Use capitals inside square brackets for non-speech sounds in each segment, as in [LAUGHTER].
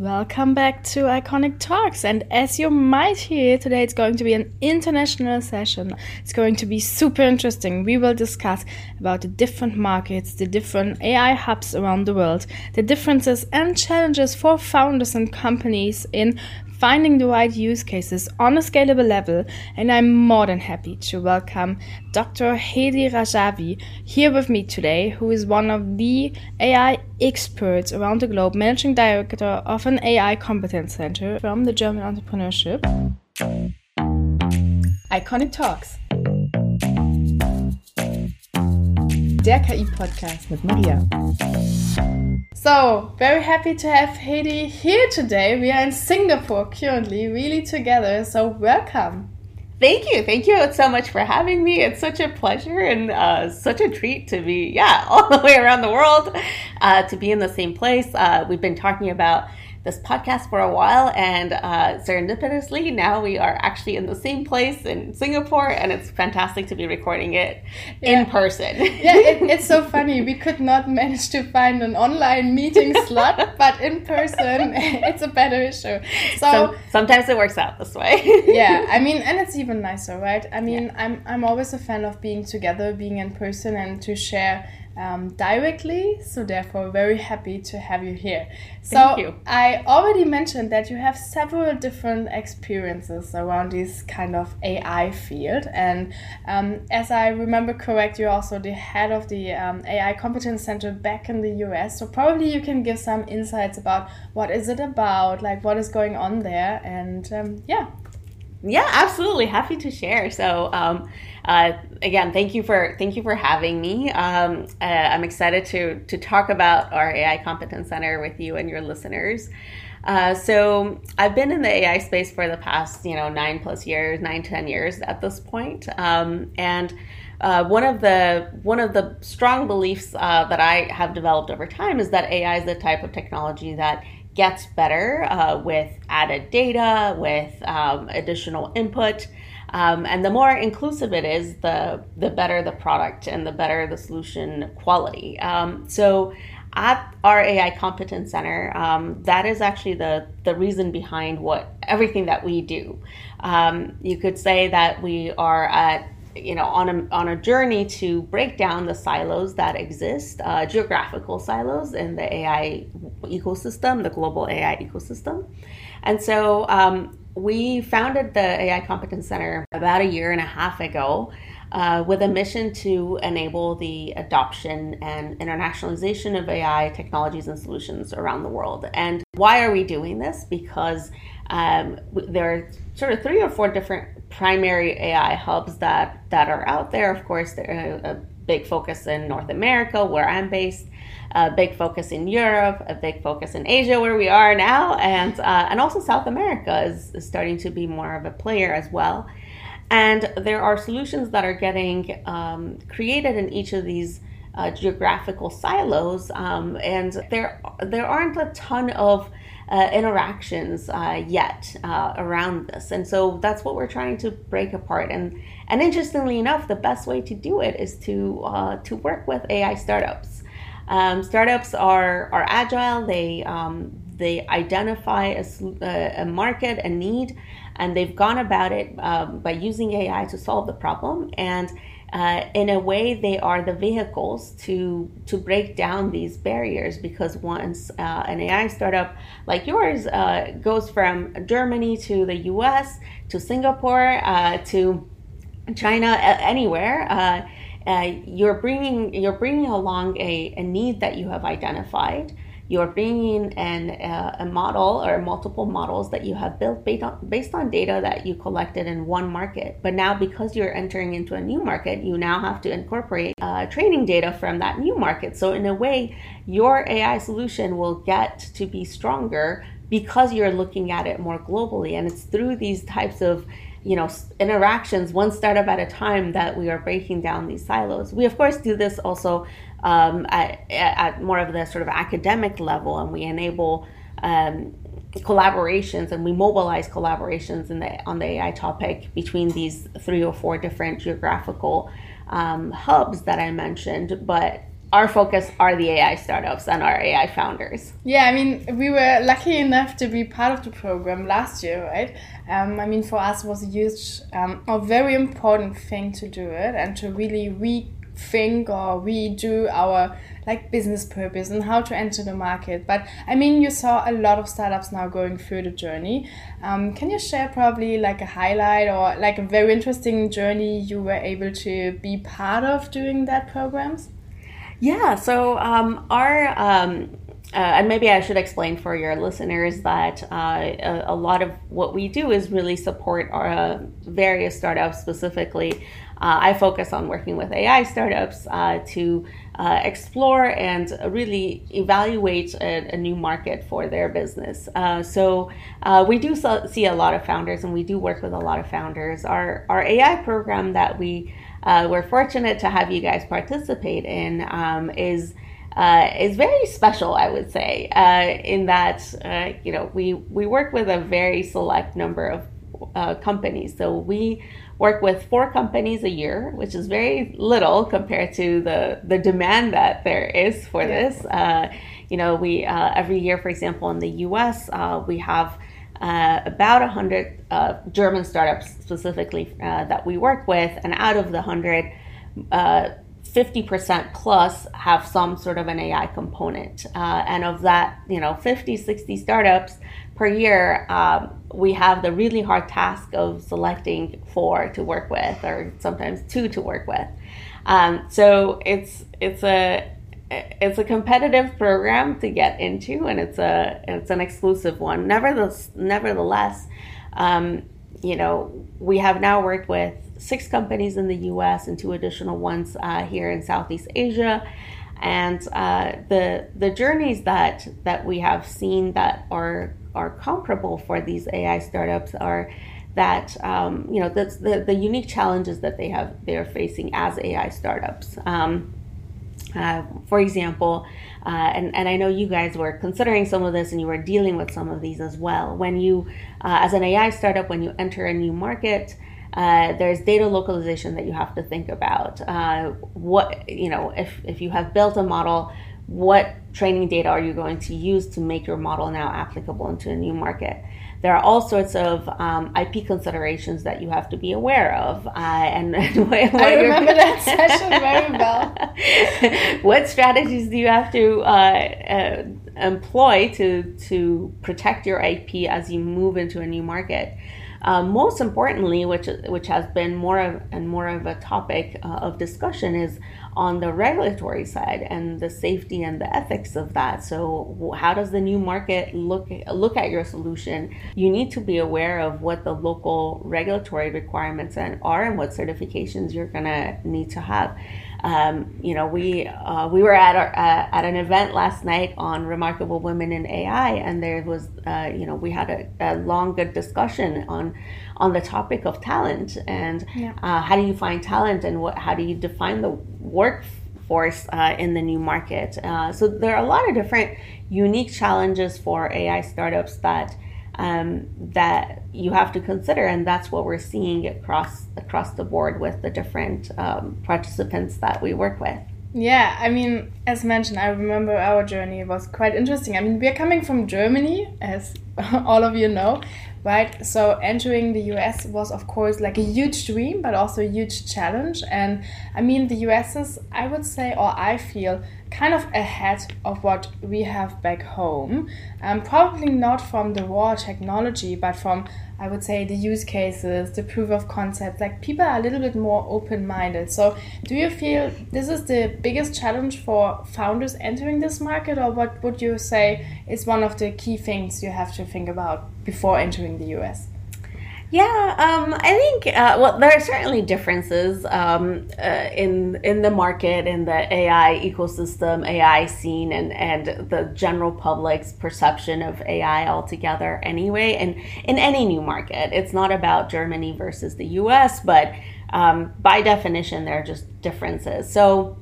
Welcome back to Iconic Talks. And as you might hear, today it's going to be an international session. It's going to be super interesting. We will discuss about the different markets, the different AI hubs around the world, the differences and challenges for founders and companies in finding the right use cases on a scalable level, and I'm more than happy to welcome Dr. Hedi Razavi here with me today, who is one of the AI experts around the globe, managing director of an AI competence center from the German entrepreneurship. Iconic Talks. Der KI-Podcast mit Maria. So, very happy to have Hedi here today. We are in Singapore currently, really together. So, welcome. Thank you. Thank you so much for having me. It's such a pleasure and uh, such a treat to be, yeah, [LAUGHS] all the way around the world uh, to be in the same place. Uh, we've been talking about this podcast for a while, and uh, serendipitously, now we are actually in the same place in Singapore, and it's fantastic to be recording it yeah. in person. [LAUGHS] yeah, it, it's so funny. We could not manage to find an online meeting [LAUGHS] slot, but in person, [LAUGHS] it's a better issue. So Some, sometimes it works out this way. yeah, I mean, and it's even nicer, right? I mean, yeah. I'm I'm always a fan of being together, being in person, and to share um, directly. So therefore, very happy to have you here. Thank so you. I already mentioned that you have several different experiences around this kind of AI field, and um, as I remember correct, you're also the head of the um, AI Competence Center back in the US. So probably you can give some insights about what is it about, like what is going on there, and um, yeah. Yeah, absolutely. Happy to share. So, um, uh, again, thank you for thank you for having me. Um, uh, I'm excited to to talk about our AI Competence Center with you and your listeners. Uh, so I've been in the AI space for the past, you know, nine plus years, nine ten years at this point, um, and uh, one of the one of the strong beliefs uh, that I have developed over time is that AI is the type of technology that gets better uh, with added data, with um, additional input. Um, and the more inclusive it is, the the better the product and the better the solution quality. Um, so at our AI Competence Center, um, that is actually the, the reason behind what everything that we do. Um, you could say that we are at you know on a on a journey to break down the silos that exist, uh, geographical silos in the AI ecosystem, the global AI ecosystem, and so um, we founded the AI Competence Center about a year and a half ago. Uh, with a mission to enable the adoption and internationalization of AI technologies and solutions around the world. And why are we doing this? Because um, there are sort of three or four different primary AI hubs that, that are out there. Of course, there a big focus in North America, where I'm based, a big focus in Europe, a big focus in Asia, where we are now, and uh, and also South America is, is starting to be more of a player as well. And there are solutions that are getting um, created in each of these uh, geographical silos, um, and there there aren't a ton of uh, interactions uh, yet uh, around this, and so that's what we're trying to break apart. And and interestingly enough, the best way to do it is to uh, to work with AI startups. Um, startups are are agile. They um, they identify a, a market, a need, and they've gone about it um, by using AI to solve the problem. And uh, in a way, they are the vehicles to to break down these barriers because once uh, an AI startup like yours uh, goes from Germany to the U.S. to Singapore uh, to China, anywhere. Uh, uh, you're bringing you're bringing along a, a need that you have identified, you're bringing in a, a, model or multiple models that you have built based on, based on data that you collected in one market. But now, because you're entering into a new market, you now have to incorporate uh, training data from that new market. So, in a way, your AI solution will get to be stronger because you're looking at it more globally. And it's through these types of you know interactions one startup at a time that we are breaking down these silos we of course do this also um, at, at, more of the sort of academic level, and we enable um, collaborations and we mobilize collaborations in the, on the AI topic between these three or four different geographical um, hubs that I mentioned. But our focus are the AI startups and our AI founders. Yeah, I mean, we were lucky enough to be part of the program last year, right? Um, I mean, for us, it was a huge, um, a very important thing to do it and to really rethink or redo our like business purpose and how to enter the market. But I mean, you saw a lot of startups now going through the journey. Um, can you share probably like a highlight or like a very interesting journey you were able to be part of during that programs? Yeah, so um, our um, uh, and maybe I should explain for your listeners that uh, a, a, lot of what we do is really support our uh, various startups. Specifically, uh, I focus on working with AI startups uh, to uh, explore and really evaluate a, a, new market for their business. so we do so, see a lot of founders, and we do work with a lot of founders. Our our AI program that we uh, we're fortunate to have you guys participate in um, is uh, is very special, I would say, uh, in that uh, you know we we work with a very select number of uh, companies. So we work with four companies a year, which is very little compared to the the demand that there is for this. Uh, you know, we every year, for example, in the U.S., we have uh, about 100 uh, German startups specifically uh, that we work with, and out of the 100, 50% uh, plus have some sort of an AI component. Uh, and of that, you know, 50, 60 startups per year, um, we have the really hard task of selecting four to work with, or sometimes two to work with. Um, so it's it's a it's a competitive program to get into, and it's a it's an exclusive one. Nevertheless, nevertheless, um, you know, we have now worked with six companies in the U.S. and two additional ones uh, here in Southeast Asia, and uh, the the journeys that that we have seen that are are comparable for these AI startups are that um, you know the, the, the unique challenges that they have they are facing as AI startups. Um, uh, for example, uh, and, and I know you guys were considering some of this and you were dealing with some of these as well. When you, uh, as an AI startup, when you enter a new market, uh, there's data localization that you have to think about. Uh, what, you know, if, if you have built a model, what training data are you going to use to make your model now applicable into a new market? There are all sorts of um, IP considerations that you have to be aware of. Uh, and, [LAUGHS] and I remember that [LAUGHS] session very well. what strategies do you have to uh, uh, employ to to protect your IP as you move into a new market? Um, most importantly, which which has been more of and more of a topic uh, of discussion, is on the regulatory side and the safety and the ethics of that. So, how does the new market look look at your solution? You need to be aware of what the local regulatory requirements are and what certifications you're going to need to have. Um, you know, we uh, we were at our, uh, at an event last night on remarkable women in AI, and there was uh, you know we had a, a, long good discussion on on the topic of talent and yeah. Uh, how do you find talent and what how do you define the workforce uh, in the new market. Uh, so there are a lot of different unique challenges for AI startups that um, that you have to consider, and that's what we're seeing across across the board with the different um, participants that we work with. Yeah, I mean, as mentioned, I remember our journey was quite interesting. I mean, we are coming from Germany, as [LAUGHS] all of you know, right? So entering the US was, of course, like a huge dream, but also a huge challenge. And I mean, the US is, I would say, or I feel, kind of ahead of what we have back home. Um, probably not from the raw technology, but from I would say the use cases, the proof of concept. Like people are a little bit more open minded. So, do you feel this is the biggest challenge for founders entering this market, or what would you say is one of the key things you have to think about before entering the US? Yeah, um, I think uh, well, there are certainly differences um, uh, in in the market, in the AI ecosystem, AI scene, and and the general public's perception of AI altogether. Anyway, and in any new market, it's not about Germany versus the U.S., but um, by definition, there are just differences. So.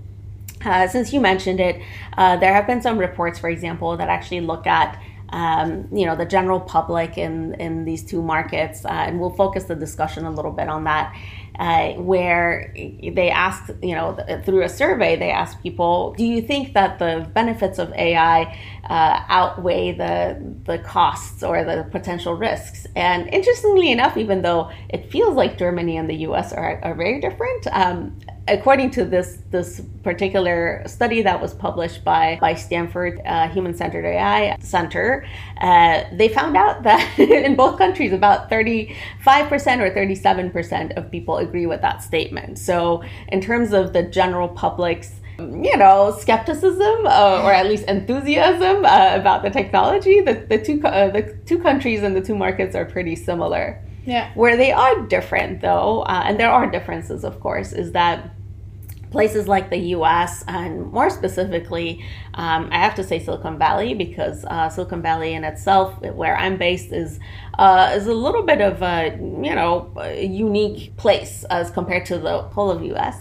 Uh, since you mentioned it, uh, there have been some reports, for example, that actually look at um, you know the general public in in these two markets, uh, and we'll focus the discussion a little bit on that. Uh, where they asked, you know, through a survey, they asked people, do you think that the benefits of AI uh, outweigh the the costs or the potential risks? And interestingly enough, even though it feels like Germany and the U.S. are, are very different, um, according to this this particular study that was published by by Stanford uh, Human Centered AI Center, uh, they found out [LAUGHS] that in both countries about 35 percent or 37 percent of people agree with that statement. So in terms of the general public's you know skepticism uh, or at least enthusiasm uh, about the technology, the, the two uh, the two countries and the two markets are pretty similar. Yeah. Where they are different, though, uh, and there are differences, of course, is that places like the US and more specifically, um, I have to say Silicon Valley because uh, Silicon Valley in itself, where I'm based, is uh, is a little bit of a you know a unique place as compared to the whole of US.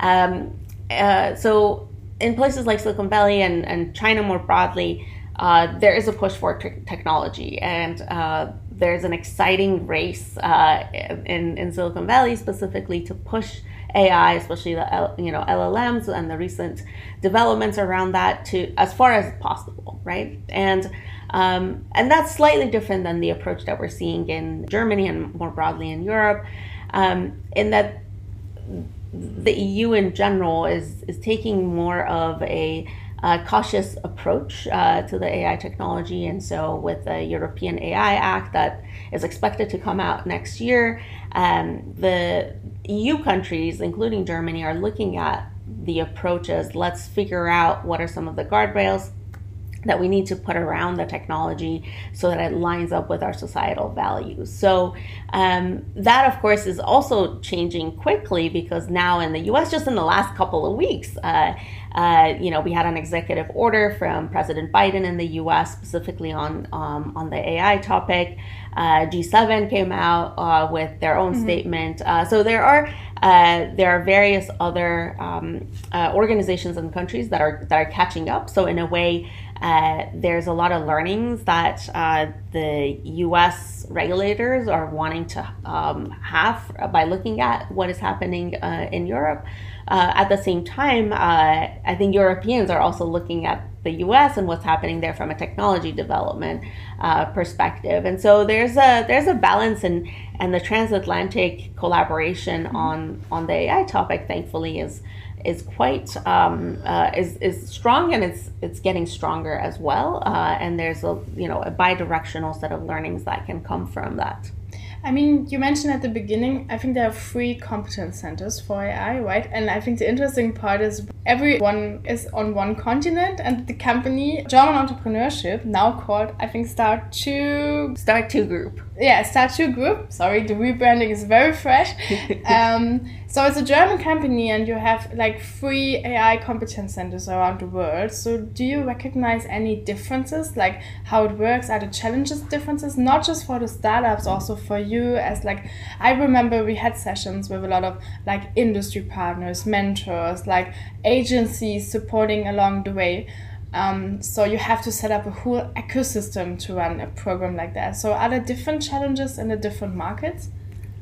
Um, uh, so in places like Silicon Valley and, and China more broadly, uh, there is a push for t- technology and uh, there's an exciting race uh, in, in Silicon Valley specifically to push AI, especially the you know LLMs and the recent developments around that to as far as possible, right? And um, and that's slightly different than the approach that we're seeing in Germany and more broadly in Europe, um, in that the EU in general is is taking more of a cautious approach uh, to the AI technology. And so, with the European AI Act that is expected to come out next year, um, the EU countries, including Germany, are looking at the approaches. Let's figure out what are some of the guardrails that we need to put around the technology so that it lines up with our societal values. So, um, that of course is also changing quickly because now in the US, just in the last couple of weeks, uh, uh, you know, we had an executive order from President Biden in the U.S. specifically on um, on the AI topic. Uh, G7 came out uh, with their own mm-hmm. statement. Uh, so there are uh, there are various other um, organizations and countries that are that are catching up. So in a way, there's a lot of learnings that the U.S. regulators are wanting to um, have by looking at what is happening in Europe. Uh, at the same time, uh, I think Europeans are also looking at the U.S. and what's happening there from a technology development uh, perspective, and so there's a there's a balance and and the transatlantic collaboration mm-hmm. on on the AI topic, thankfully, is is quite um, uh, is is strong and it's it's getting stronger as well. Uh, and there's a you know a bidirectional set of learnings that can come from that. I mean, you mentioned at the beginning, I think there are three competence centers for AI, right? And I think the interesting part is everyone is on one continent and the company German entrepreneurship now called I think Start Two Start Two Group. Yeah, Statue Group. Sorry, the rebranding is very fresh. [LAUGHS] um, so it's a German company and you have like three AI competence centers around the world. So do you recognize any differences, like how it works? Are the challenges differences, not just for the startups, also for you as like I remember we had sessions with a lot of like industry partners, mentors, like agencies supporting along the way. Um, so you have to set up a whole ecosystem to run a program like that. So are there different challenges in the different markets?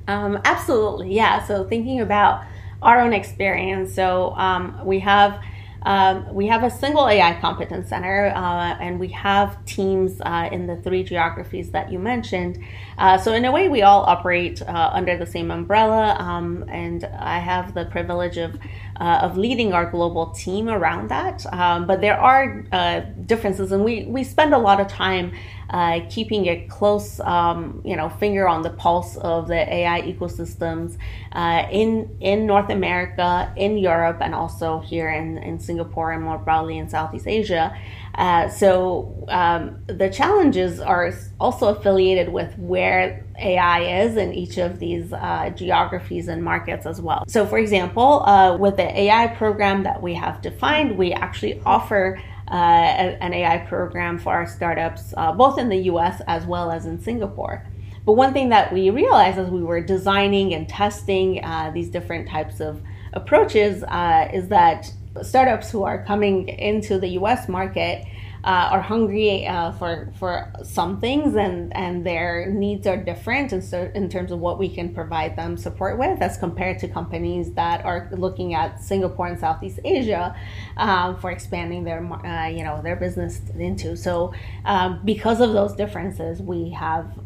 Um, absolutely, yeah. So thinking about our own experience, so um, we have um, we have a single AI competence center, uh, and we have teams uh, in the three geographies that you mentioned. Uh, so in a way, we all operate uh, under the same umbrella, um, and I have the privilege of uh, of leading our global team around that. Um, but there are uh, differences, and we we spend a lot of time uh, keeping a close, um, you know, finger on the pulse of the AI ecosystems uh, in in North America, in Europe, and also here in, in Singapore and more broadly in Southeast Asia. Uh, so um, the challenges are also affiliated with where AI is in each of these uh, geographies and markets as well. So, for example, uh, with the AI program that we have defined, we actually offer uh, an AI program for our startups, uh, both in the US as well as in Singapore. But one thing that we realized as we were designing and testing uh, these different types of approaches uh, is that startups who are coming into the US market uh, are hungry uh, for for some things, and and their needs are different, and so in terms of what we can provide them support with, as compared to companies that are looking at Singapore and Southeast Asia um, for expanding their uh, you know their business into. So um, because of those differences, we have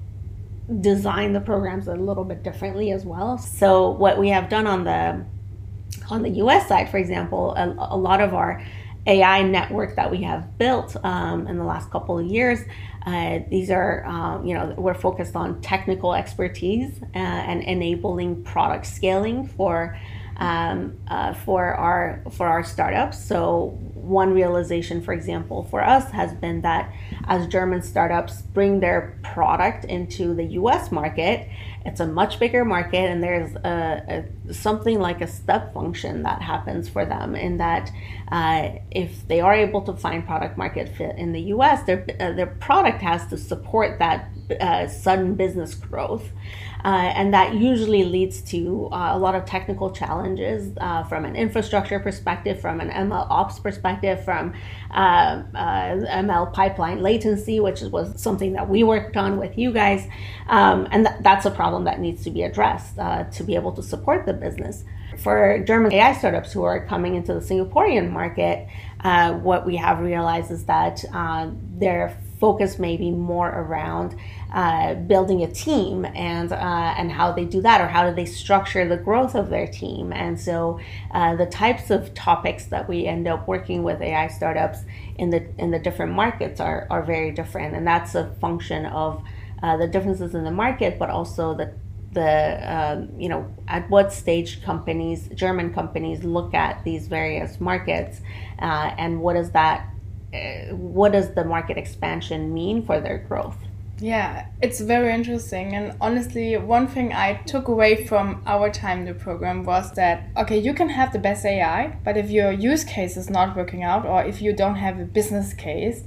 designed the programs a little bit differently as well. So what we have done on the on the US side, for example, a, a lot of our AI network that we have built um, in the last couple of years. Uh, these are, um, you know, we're focused on technical expertise uh, and enabling product scaling for um, uh, for our for our startups. So one realization, for example, for us has been that as German startups bring their product into the U.S. market, it's a much bigger market, and there's a, a something like a step function that happens for them in that uh, if they are able to find product market fit in the U.S., their uh, their product has to support that uh, sudden business growth. Uh, and that usually leads to uh, a lot of technical challenges uh, from an infrastructure perspective, from an ML ops perspective, from uh, uh, ML pipeline latency, which was something that we worked on with you guys. Um, and th- that's a problem that needs to be addressed uh, to be able to support the business. For German AI startups who are coming into the Singaporean market, what we have realized is that their focus maybe more around uh, building a team and uh, and how they do that or how do they structure the growth of their team. And so uh, the types of topics that we end up working with AI startups in the in the different markets are are very different. And that's a function of uh, the differences in the market but also the the um, you know at what stage companies German companies look at these various markets uh, and what does that Uh, what does the market expansion mean for their growth yeah, it's very interesting. And honestly, one thing I took away from our time in the program was that, okay, you can have the best AI, but if your use case is not working out, or if you don't have a business case,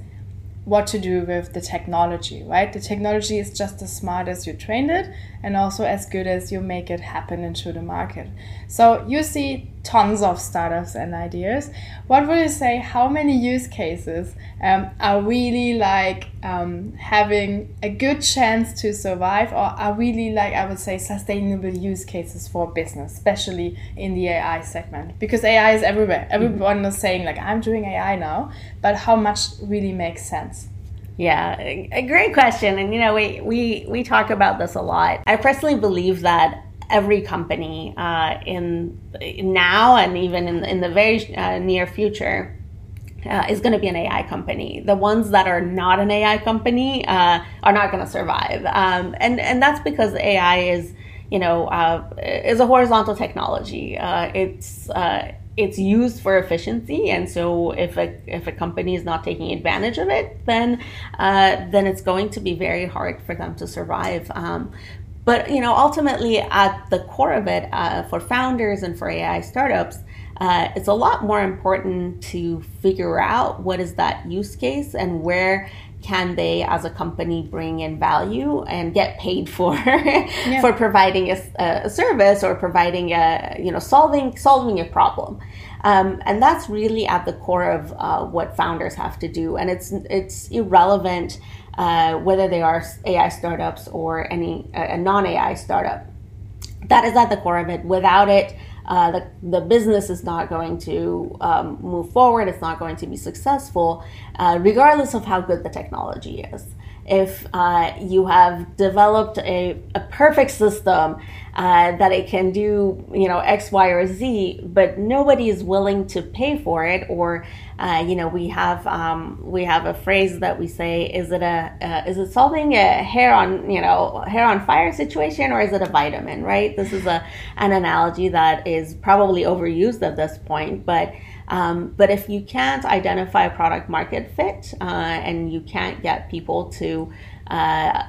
what to do with the technology, right? The technology is just as smart as you trained it and also as good as you make it happen into the market. So you see tons of startups and ideas. What would you say? How many use cases um, are really like um, having a good chance to survive, or are really like I would say sustainable use cases for business, especially in the AI segment? Because AI is everywhere. Mm-hmm. Everyone mm -hmm. is saying like I'm doing AI now, but how much really makes sense? Yeah, a great question. And you know, we we we talk about this a lot. I personally believe that every company uh, in now and even in, in the very uh, near future uh, is going to be an AI company. The ones that are not an AI company uh, are not going to survive, um, and and that's because AI is you know uh, is a horizontal technology. Uh, it's it's used for efficiency, and so if a if a company is not taking advantage of it, then uh, then it's going to be very hard for them to survive. Um, but you know, ultimately, at the core of it, uh, for founders and for AI startups, uh, it's a lot more important to figure out what is that use case and where can they as a company bring in value and get paid for [LAUGHS] yeah. for providing a, a, service or providing a you know solving solving a problem? Um, and that's really at the core of uh, what founders have to do. And it's it's irrelevant uh, whether they are AI startups or any a non-AI startup. That is at the core of it. Without it uh, the, the business is not going to um, move forward, it's not going to be successful, uh, regardless of how good the technology is if uh, you have developed a, a perfect system uh, that it can do you know x y or z but nobody is willing to pay for it or uh, you know we have um, we have a phrase that we say is it a is it solving a hair on you know hair on fire situation or is it a vitamin right? This is a an analogy that is probably overused at this point but um, but if you can't identify a product market fit uh, and you can't get people to uh,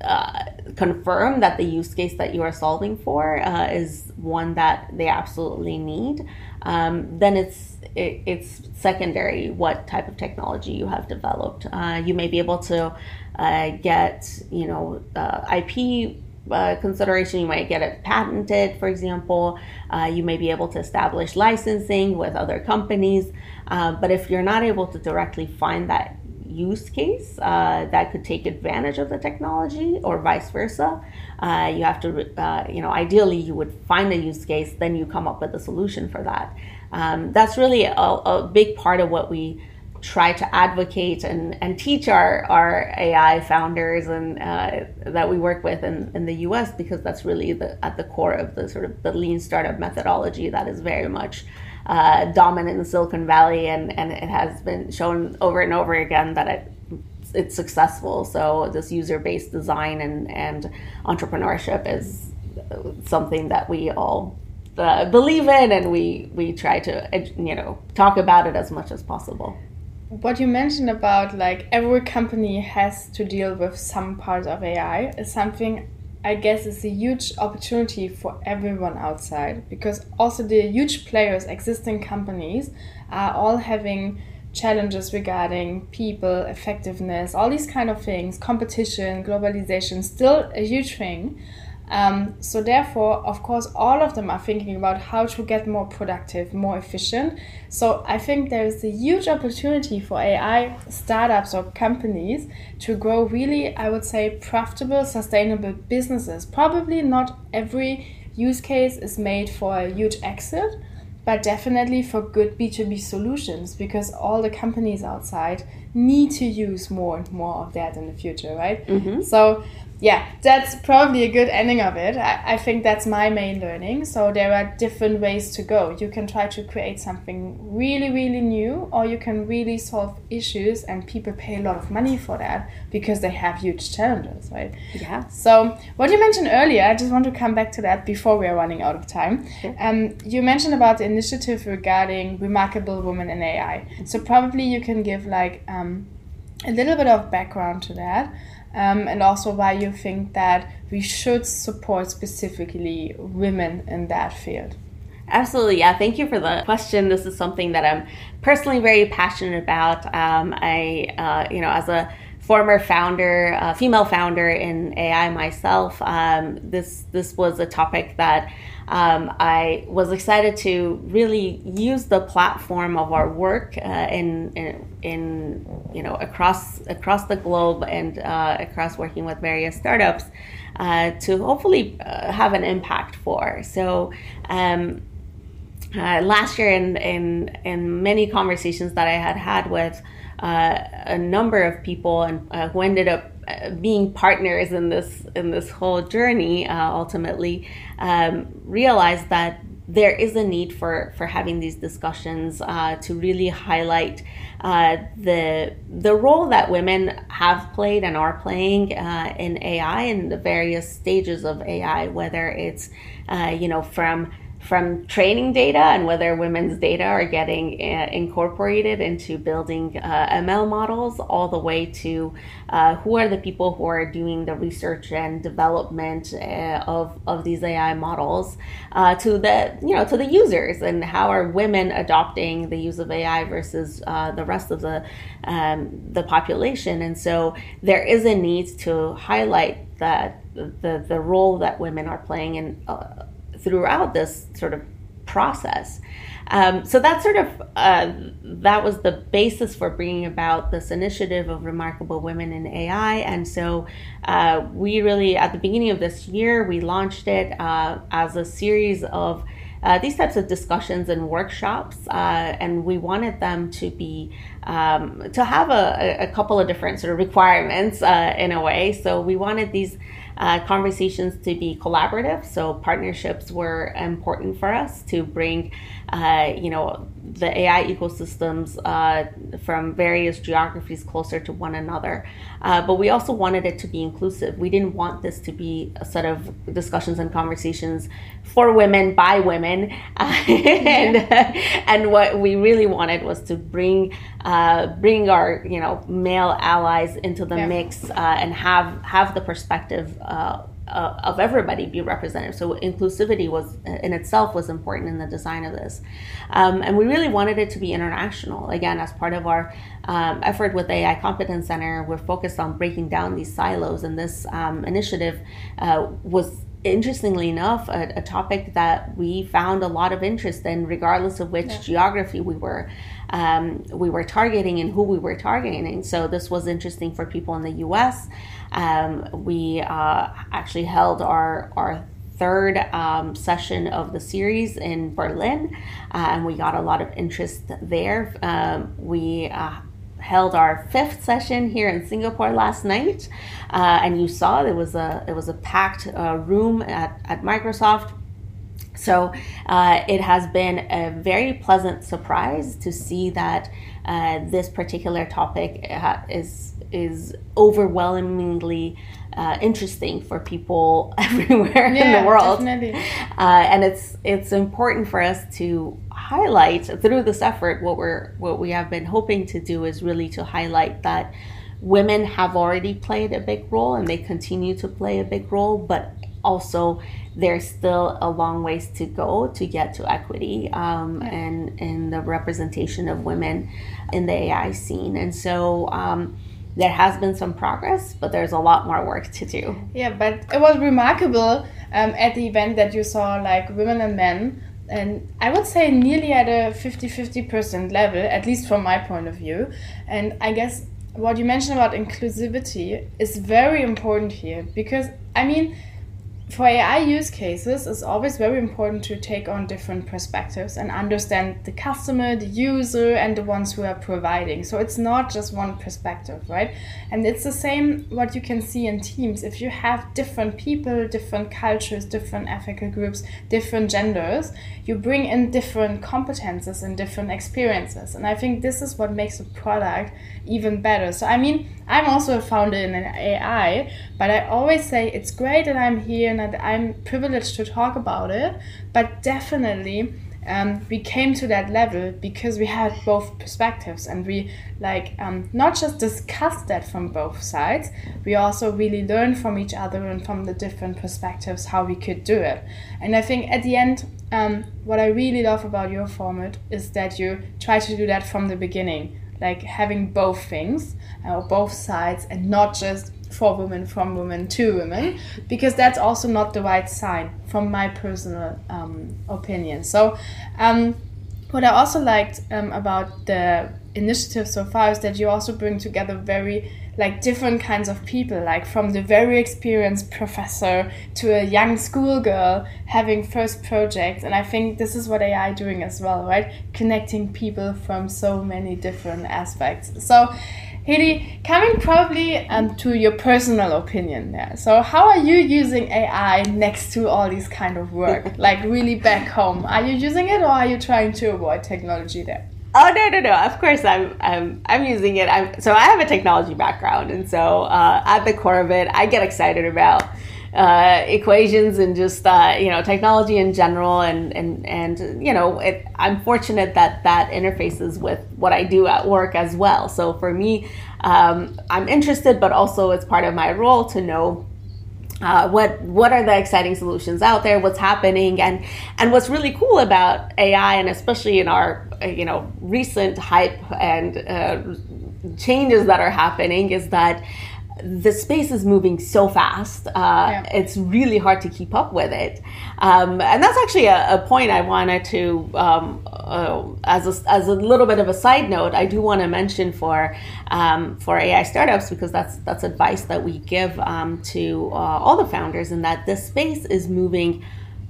uh, confirm that the use case that you are solving for uh, is one that they absolutely need, um, then it's it, it's secondary what type of technology you have developed. Uh, you may be able to uh, get you know IP uh, consideration. You might get it patented, for example. Uh, you may be able to establish licensing with other companies. Uh, but if you're not able to directly find that use case uh, that could take advantage of the technology or vice versa, uh, you have to, uh, you know, ideally you would find a use case, then you come up with a solution for that. Um, that's really a, a big part of what we try to advocate and, and teach our, our AI founders and uh, that we work with in, in the US because that's really the, at the core of the sort of the lean startup methodology that is very much uh, dominant in Silicon Valley and, and it has been shown over and over again that it it's successful. So this user-based design and, and entrepreneurship is something that we all uh, believe in and we, we try to, you know, talk about it as much as possible what you mentioned about like every company has to deal with some part of AI is something I guess is a huge opportunity for everyone outside because also the huge players, existing companies, are all having challenges regarding people, effectiveness, all these kind of things, competition, globalization, still a huge thing. Um, so therefore, of course, all of them are thinking about how to get more productive, more efficient. So I think there is a huge opportunity for AI startups or companies to grow really, I would say, profitable, sustainable businesses. Probably not every use case is made for a huge exit, but definitely for good B2B solutions because all the companies outside need to use more and more of that in the future, right? Mm-hmm. So yeah, that's probably a good ending of it. I, I think that's my main learning. So there are different ways to go. You can try to create something really, really new, or you can really solve issues, and people pay a lot of money for that because they have huge challenges, right? Yeah. So what you mentioned earlier, I just want to come back to that before we are running out of time. Sure. Um, you mentioned about the initiative regarding remarkable women in AI. So probably you can give like um, a little bit of background to that um, and also why you think that we should support specifically women in that field. Absolutely, yeah. Thank you for the question. This is something that I'm personally very passionate about. Um, I, uh, you know, as a former founder, uh, female founder in AI myself, um, this this was a topic that um, I was excited to really use the platform of our work uh, in, in, in, you know across across the globe and uh, across working with various startups uh, to hopefully uh, have an impact for. So. Um, uh, last year, in, in in many conversations that I had had with uh, a number of people and who ended up being partners in this in this whole journey uh, ultimately um, realized that there is a need for for having these discussions uh, to really highlight uh, the the role that women have played and are playing uh, in AI and the various stages of AI, whether it's uh, you know from from training data and whether women's data are getting uh, incorporated into building uh, ML models, all the way to uh, who are the people who are doing the research and development uh, of, of these AI models, uh, to the you know to the users and how are women adopting the use of AI versus uh, the rest of the um, the population. And so there is a need to highlight that the the role that women are playing in throughout this sort of process. Um, so that sort of uh, that was the basis for bringing about this initiative of remarkable women in AI, and so uh, we really at the beginning of this year we launched it uh, as a series of. Uh, these types of discussions and workshops, uh, and we wanted them to be um, to have a, a, couple of different sort of requirements uh, in a way. So we wanted these uh, conversations to be collaborative. So partnerships were important for us to bring, uh, you know, the AI ecosystems uh, from various geographies closer to one another. Uh, but we also wanted it to be inclusive. We didn't want this to be a set of discussions and conversations for women by women. [LAUGHS] and, and what we really wanted was to bring uh, bring our you know male allies into the yeah. mix uh, and have have the perspective uh, of everybody be represented. So inclusivity was in itself was important in the design of this, um, and we really wanted it to be international. Again, as part of our um, effort with AI Competence Center, we're focused on breaking down these silos, and this um, initiative uh, was interestingly enough, a, a, topic that we found a lot of interest in, regardless of which yeah. geography we were um, we were targeting and who we were targeting. So this was interesting for people in the U.S. Um, we uh, actually held our our third um, session of the series in Berlin, uh, and we got a lot of interest there. Um, we uh, held our fifth session here in Singapore last night, uh, and you saw there was a it was a packed uh, room at, at Microsoft. So uh, it has been a very pleasant surprise to see that uh, this particular topic is is overwhelmingly uh, interesting for people [LAUGHS] everywhere yeah, in the world. Definitely. Uh, and it's it's important for us to highlight through this effort what we're what we have been hoping to do is really to highlight that women have already played a big role and they continue to play a big role, but also there's still a long ways to go to get to equity um, yeah. and in the representation of women in the AI scene. And so um, there has been some progress, but there's a lot more work to do. Yeah, but it was remarkable um, at the event that you saw like women and men. And I would say nearly at a 50 50% level, at least from my point of view. And I guess what you mentioned about inclusivity is very important here because, I mean, for AI use cases, it's always very important to take on different perspectives and understand the customer, the user, and the ones who are providing. So it's not just one perspective, right? And it's the same what you can see in teams. If you have different people, different cultures, different ethical groups, different genders, you bring in different competences and different experiences. And I think this is what makes a product even better. So, I mean, I'm also a founder in an AI, but I always say it's great that I'm here and that I'm privileged to talk about it, but definitely. Um, we came to that level because we had both perspectives and we like um, not just discussed that from both sides we also really learned from each other and from the different perspectives how we could do it and i think at the end um, what i really love about your format is that you try to do that from the beginning like having both things uh, or both sides and not just for women from women to women because that's also not the right sign from my personal um, opinion. So um, what i also liked um, about the initiative so far is that you also bring together very like different kinds of people, like from the very experienced professor to a young schoolgirl having first projects. And I think this is what AI doing as well, right? Connecting people from so many different aspects. So Hedi, coming probably um, to your personal opinion there. So, how are you using AI next to all these kind of work, [LAUGHS] like really back home? Are you using it, or are you trying to avoid technology there? Oh no no no! Of course I'm I'm I'm using it. I'm so I have a technology background, and so uh, at the core of it, I get excited about uh, equations and just uh, you know technology in general, and and and you know it, I'm fortunate that that interfaces with what I do at work as well. So for me, um, I'm interested, but also it's part of my role to know uh, what what are the exciting solutions out there? What's happening? And and what's really cool about ai and especially in our uh, you know recent hype and uh, changes that are happening is that the space is moving so fast. Uh, yeah. It's really hard to keep up with it. Um, and that's actually a, a, point I wanted to, um, uh, as, a, as a little bit of a side note, I do want to mention for, um, for AI startups, because that's, that's advice that we give um, to uh, all the founders, and that this space is moving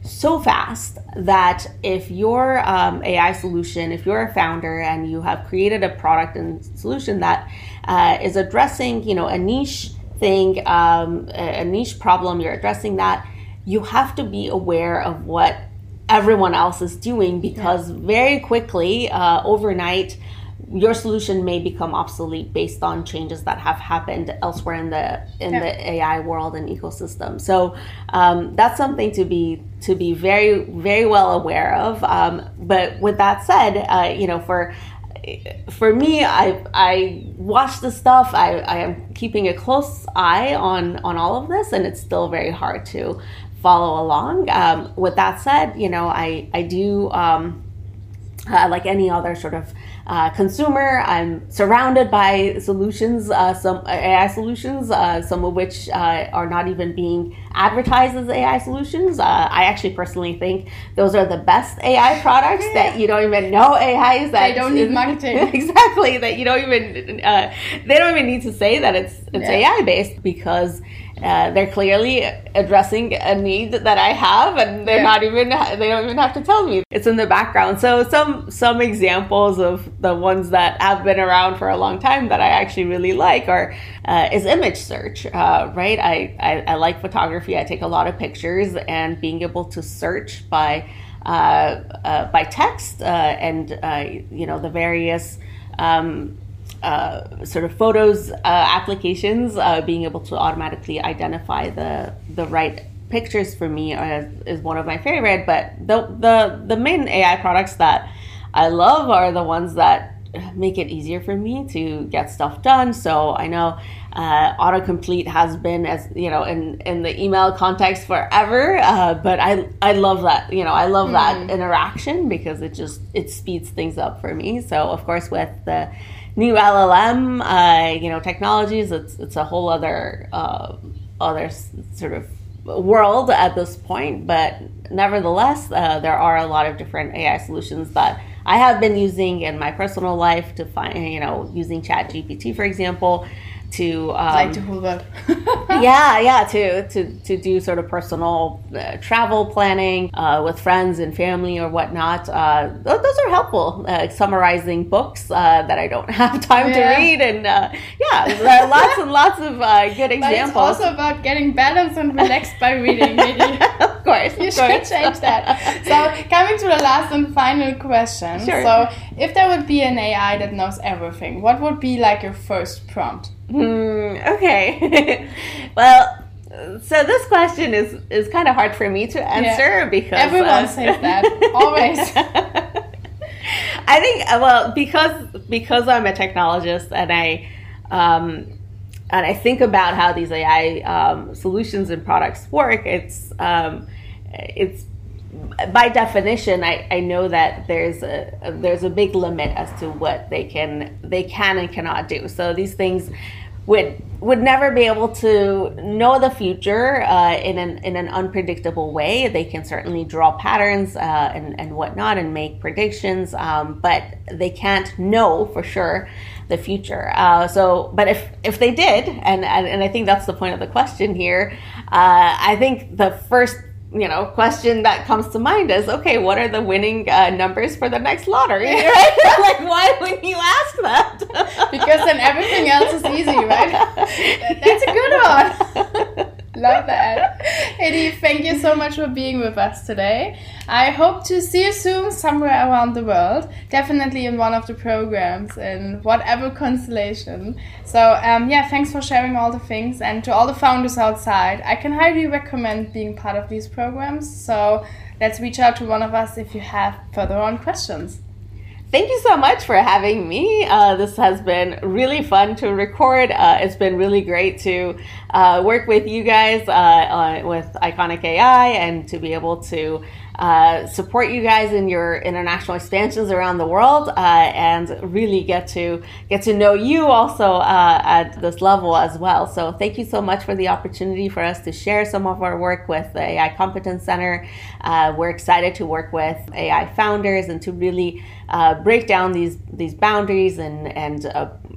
so fast that if your um, AI solution, if you're a founder and you have created a product and solution that uh, is addressing, you know, a niche thing, um, a niche problem, you're addressing that, you have to be aware of what everyone else is doing because yeah. very quickly, uh, overnight, your solution may become obsolete based on changes that have happened elsewhere in the in yeah. the AI world and ecosystem. So um, that's something to be to be very very well aware of. Um, but with that said, uh, you know for for me, I I watch the stuff. I, I am keeping a close eye on on all of this, and it's still very hard to follow along. Um, with that said, you know, I I do um, uh, like any other sort of uh, consumer. I'm surrounded by solutions, uh, some AI solutions, uh, some of which uh, are not even being advertised as AI solutions. Uh, I actually personally think those are the best AI [LAUGHS] products that you don't even know AIs that they don't need marketing [LAUGHS] exactly that you don't even they don't even need to say that it's it's yeah. AI based because uh, they're clearly addressing a need that I have, and they're yeah. not even they don't even have to tell me. It's in the background. So some some examples of the ones that have been around for a long time that I actually really like are uh, is image search. Uh, right, I, I, I like photography. I take a lot of pictures, and being able to search by uh, uh, by text and you know the various um, uh, sort of photos uh, applications, uh, being able to automatically identify the the right pictures for me is, is one of my favorite. But the the the main AI products that I love are the ones that make it easier for me to get stuff done. So I know uh, autocomplete has been as you know in in the email context forever, uh, but I I love that you know I love mm. that interaction because it just it speeds things up for me. So of course with the new LLM, uh, you know, technologies. It's it's a whole other uh, other sort of world at this point. But nevertheless, uh, there are a lot of different AI solutions that I have been using in my personal life to find, you know, using Chat GPT, for example to um, like to [LAUGHS] [LAUGHS] yeah, yeah, to to to do sort of personal uh, travel planning uh, with friends and family or whatnot. Uh, th- those are helpful. Uh, summarizing books uh, that I don't [LAUGHS] have time yeah. to read, and uh, yeah, there are lots and lots of good examples. But it's also about getting balanced and relaxed by reading. Maybe. of course, you of should course. change that. So, coming to the last and final question. Sure. So, if there would be an AI that knows everything, what would be like your first prompt? Hmm, okay. [LAUGHS] well, so this question is is kind of hard for me to answer yeah. because everyone uh, says that always. [LAUGHS] I think uh, well because because I'm a technologist and I um, and I think about how these AI um, solutions and products work. It's um, it's by definition, I, I know that there's a, there's a big limit as to what they can they can and cannot do. So these things would would never be able to know the future uh, in an in an unpredictable way. They can certainly draw patterns uh, and and whatnot and make predictions, um, but they can't know for sure the future. Uh, so, but if if they did, and, and and I think that's the point of the question here, uh, I think the first you know question that comes to mind is okay what are the winning uh, numbers for the next lottery? Right [LAUGHS] [LAUGHS] like why wouldn't you ask that? Because then everything else is easy right? [LAUGHS] That's a good one Love that. Hedi, thank you so much for being with us today. I hope to see you soon somewhere around the world. Definitely in one of the programs in whatever constellation. So, um, yeah, thanks for sharing all the things. And to all the founders outside, I can highly recommend being part of these programs. So, let's reach out to one of us if you have further on questions thank you so much for having me. Uh, this has been really fun to record. Uh, it's been really great to uh, work with you guys uh, with Iconic AI and to be able to uh, support you guys in your international expansions around the world uh, and really get to get to know you also uh, at this level as well. So thank you so much for the opportunity for us to share some of our work with the AI Competence Center. Uh, we're excited to work with AI founders and to really uh, break down these these boundaries and and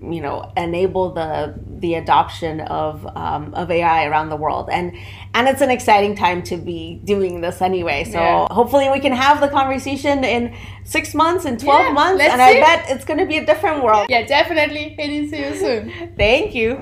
you know enable the the adoption of um, of AI around the world. And and it's an exciting time to be doing this anyway. So yeah. hopefully we can have the conversation in six months in 12 yeah, months and. I bet it's going to be a different world. Yeah definitely. See you soon. [LAUGHS] Thank you